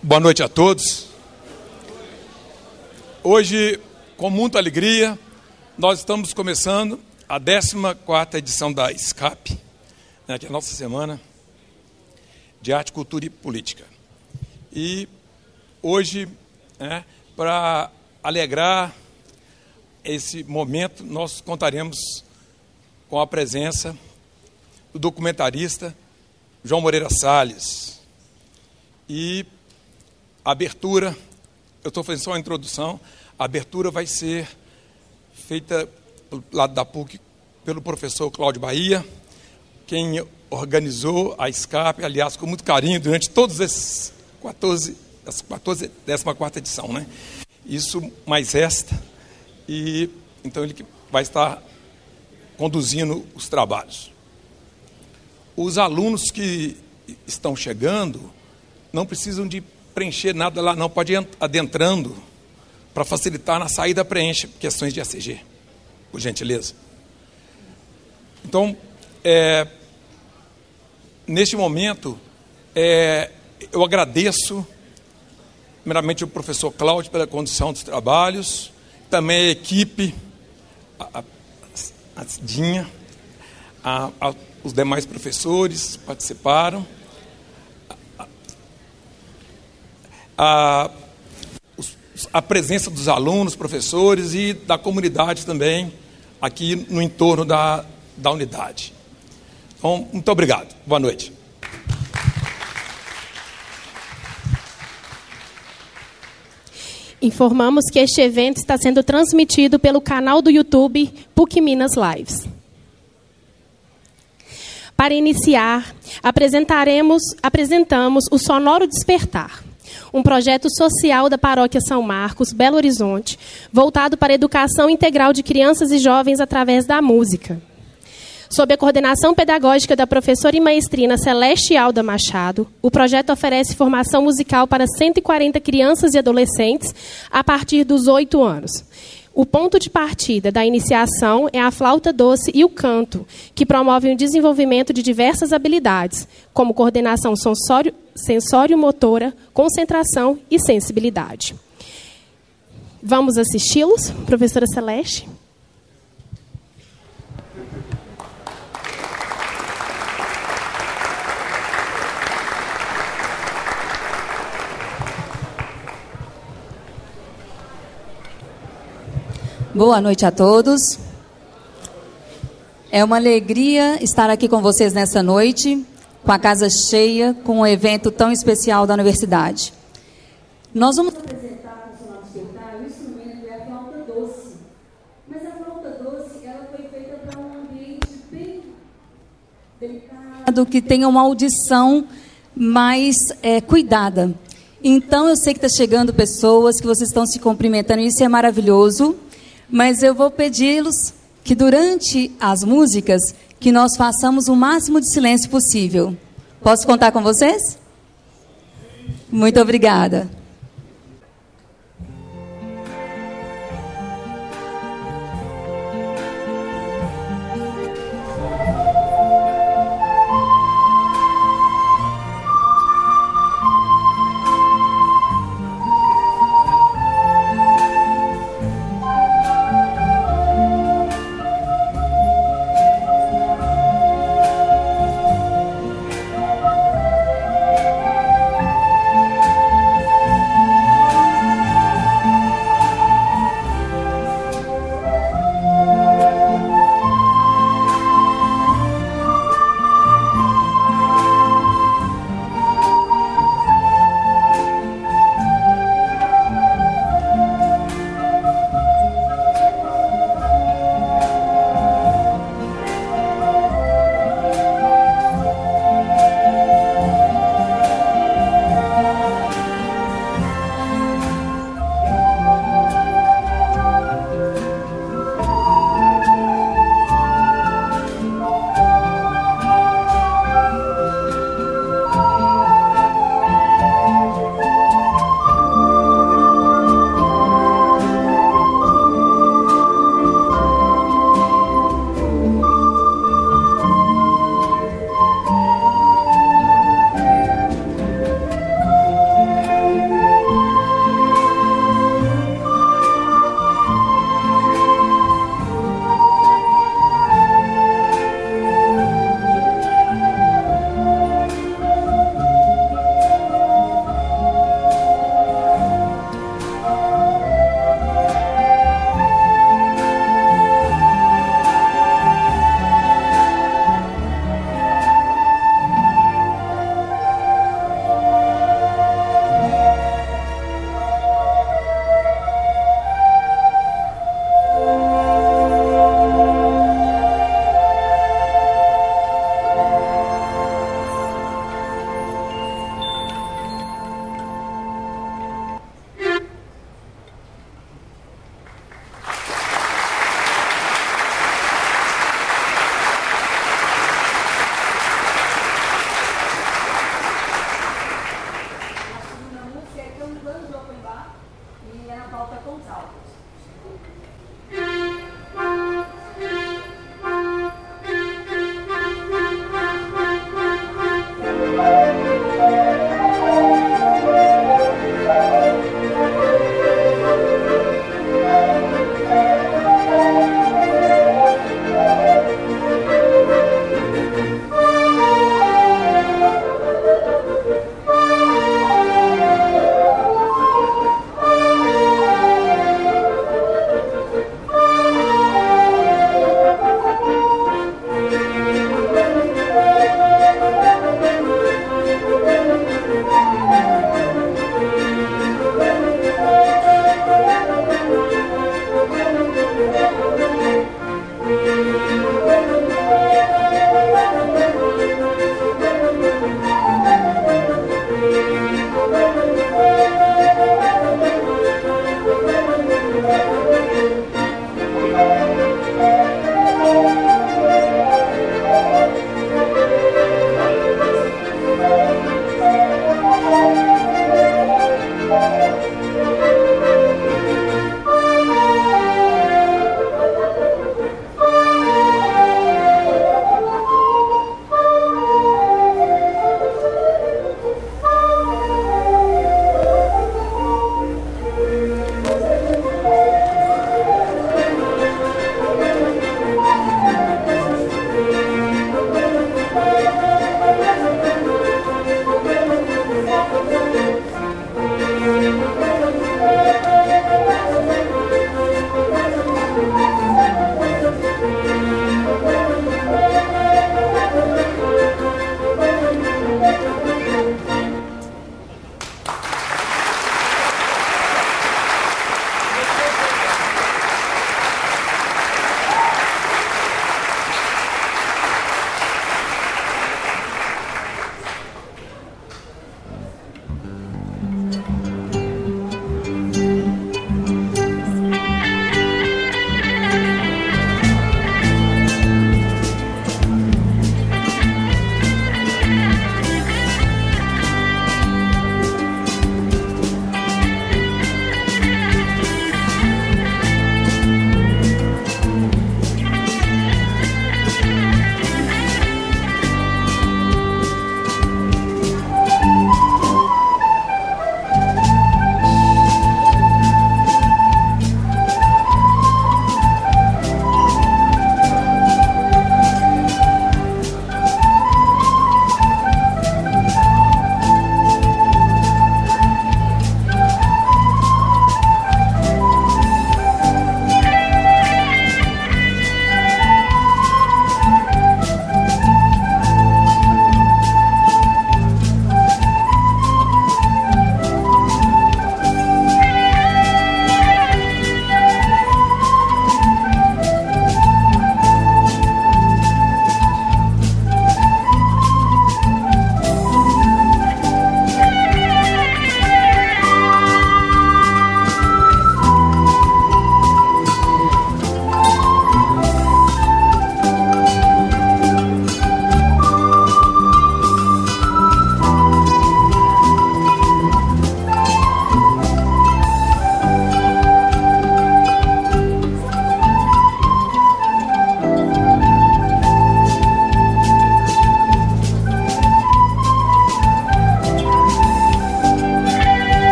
Boa noite a todos. Hoje, com muita alegria, nós estamos começando a 14 edição da SCAP, né, que é a nossa semana de arte, cultura e política. E hoje, né, para alegrar esse momento, nós contaremos com a presença do documentarista João Moreira Salles. E a abertura, eu estou fazendo só uma introdução, a abertura vai ser feita do lado da PUC pelo professor Cláudio Bahia, quem organizou a escape, aliás, com muito carinho, durante todos esses 14, essa 14, 14 edição, né? Isso mais esta, e então ele vai estar conduzindo os trabalhos. Os alunos que estão chegando não precisam de preencher nada lá, não, pode ir adentrando para facilitar na saída, preenche questões de ACG, por gentileza. Então, é, neste momento, é, eu agradeço, primeiramente, o professor Cláudio pela condução dos trabalhos, também a equipe, a, a Dinha, a, a, os demais professores participaram. A, a presença dos alunos, professores e da comunidade também aqui no entorno da, da unidade. Então, muito obrigado. Boa noite. Informamos que este evento está sendo transmitido pelo canal do YouTube PUC Minas Lives. Para iniciar, apresentaremos, apresentamos o Sonoro Despertar, um projeto social da Paróquia São Marcos, Belo Horizonte, voltado para a educação integral de crianças e jovens através da música. Sob a coordenação pedagógica da professora e maestrina Celeste Alda Machado, o projeto oferece formação musical para 140 crianças e adolescentes a partir dos 8 anos. O ponto de partida da iniciação é a flauta doce e o canto, que promovem o desenvolvimento de diversas habilidades, como coordenação sensório-motora, concentração e sensibilidade. Vamos assisti-los, professora Celeste? Boa noite a todos. É uma alegria estar aqui com vocês nessa noite, com a casa cheia, com um evento tão especial da universidade. Nós vamos apresentar para o nosso despertar o instrumento é a flauta doce. Mas a flauta doce ela foi feita para um ambiente bem delicado, que tenha uma audição mais é, cuidada. Então eu sei que está chegando pessoas que vocês estão se cumprimentando, isso é maravilhoso. Mas eu vou pedi-los que durante as músicas que nós façamos o máximo de silêncio possível. Posso contar com vocês? Muito obrigada.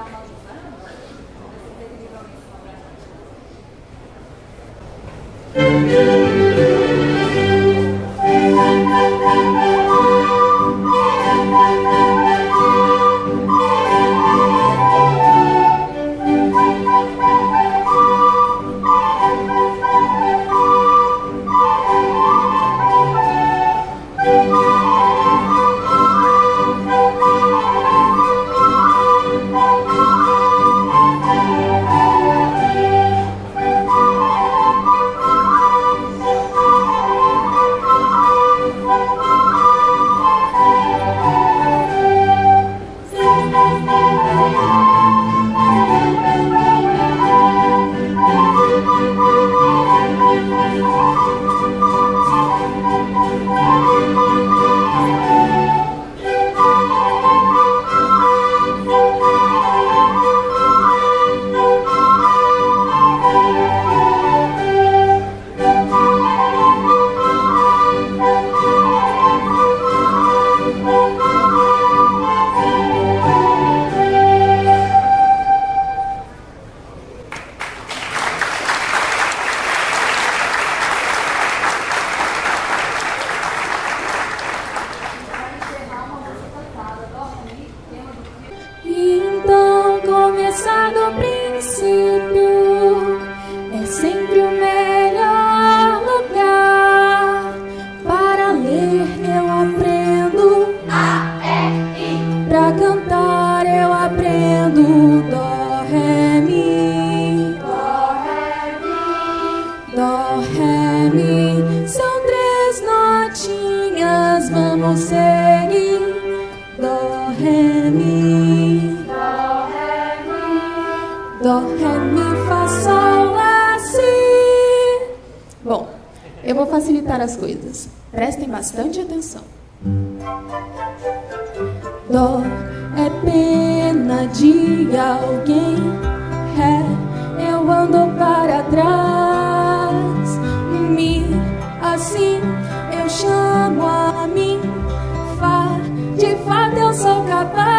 amaldiçoando? Você teve que as coisas. Prestem bastante atenção. Dó é pena de alguém. É, eu ando para trás. Me, assim, eu chamo a mim. Fá, de fato eu sou capaz.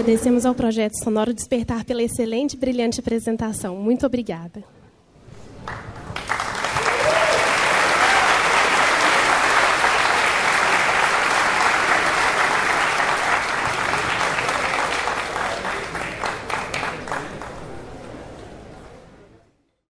Agradecemos ao projeto Sonoro Despertar pela excelente e brilhante apresentação. Muito obrigada.